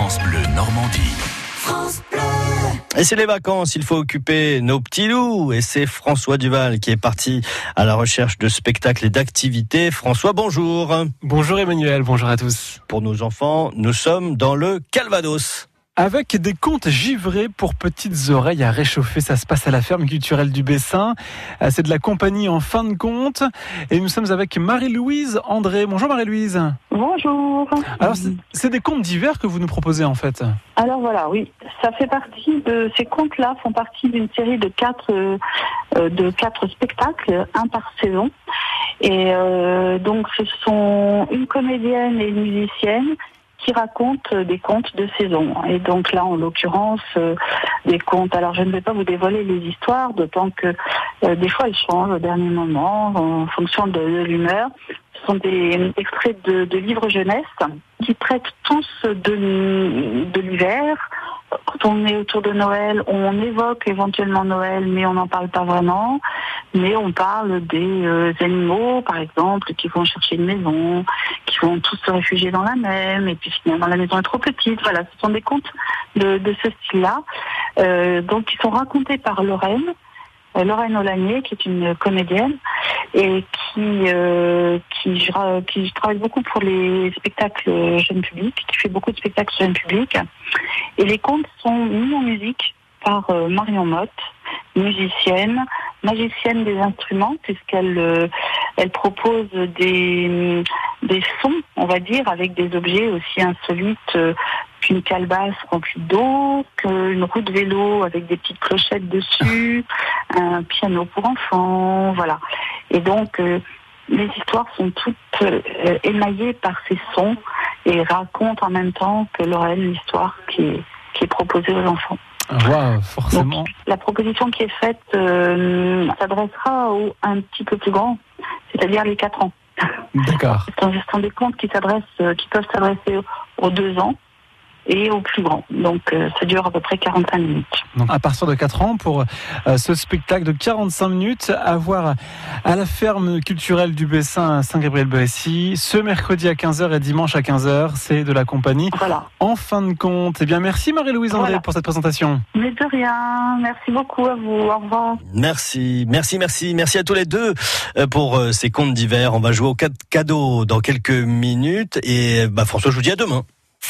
France Bleu Normandie. Et c'est les vacances, il faut occuper nos petits loups. Et c'est François Duval qui est parti à la recherche de spectacles et d'activités. François, bonjour. Bonjour Emmanuel, bonjour à tous. Pour nos enfants, nous sommes dans le Calvados. Avec des contes givrés pour petites oreilles à réchauffer, ça se passe à la ferme culturelle du Bessin. Euh, C'est de la compagnie en fin de compte. Et nous sommes avec Marie-Louise André. Bonjour Marie-Louise. Bonjour. Alors, c'est- des contes divers que vous nous proposez en fait. Alors voilà, oui, ça fait partie de ces contes-là font partie d'une série de quatre euh, de quatre spectacles, un par saison. Et euh, donc ce sont une comédienne et une musicienne qui racontent des contes de saison. Et donc là, en l'occurrence, euh, des contes. Alors je ne vais pas vous dévoiler les histoires, d'autant que euh, des fois elles changent au dernier moment en fonction de, de l'humeur. Ce sont des extraits de, de livres jeunesse qui traitent tous de, de l'hiver. Quand on est autour de Noël, on évoque éventuellement Noël, mais on n'en parle pas vraiment. Mais on parle des euh, animaux, par exemple, qui vont chercher une maison, vont tous se réfugier dans la même, et puis finalement la maison est trop petite. Voilà, ce sont des contes de, ce style-là, euh, donc qui sont racontés par Lorraine. Euh, Lorraine Olanier, qui est une comédienne et qui euh, qui, qui travaille beaucoup pour les spectacles jeunes publics, qui fait beaucoup de spectacles jeunes publics. Et les contes sont mis en musique par euh, Marion Motte, musicienne, magicienne des instruments, puisqu'elle elle propose des des sons, on va dire, avec des objets aussi insolites euh, qu'une calebasse remplie d'eau, qu'une roue de vélo avec des petites clochettes dessus, un piano pour enfants, voilà. Et donc, euh, les histoires sont toutes euh, émaillées par ces sons et racontent en même temps que Lorraine l'histoire qui est, qui est proposée aux enfants. Waouh, forcément. La proposition qui est faite euh, s'adressera aux un petit peu plus grands, c'est-à-dire les 4 ans. D'accord. Ce sont- ce sont des contes qui s'adressent, euh, qui peuvent s'adresser aux 2 ans et aux plus grands. Donc, euh, ça dure à peu près 45 minutes. Donc, à partir de 4 ans, pour euh, ce spectacle de 45 minutes, à voir à la ferme culturelle du Bessin à Saint-Gabriel-Bessy, ce mercredi à 15h et dimanche à 15h, c'est de la compagnie. Voilà. En fin de compte, eh bien, merci Marie-Louise André Voilà. pour cette présentation. Mais de rien. Merci beaucoup à vous. Au revoir. Merci, merci, merci, merci à tous les deux euh, pour ces contes d'hiver. On va jouer au cade- cadeau dans quelques minutes. Et bah, François, je vous dis à demain.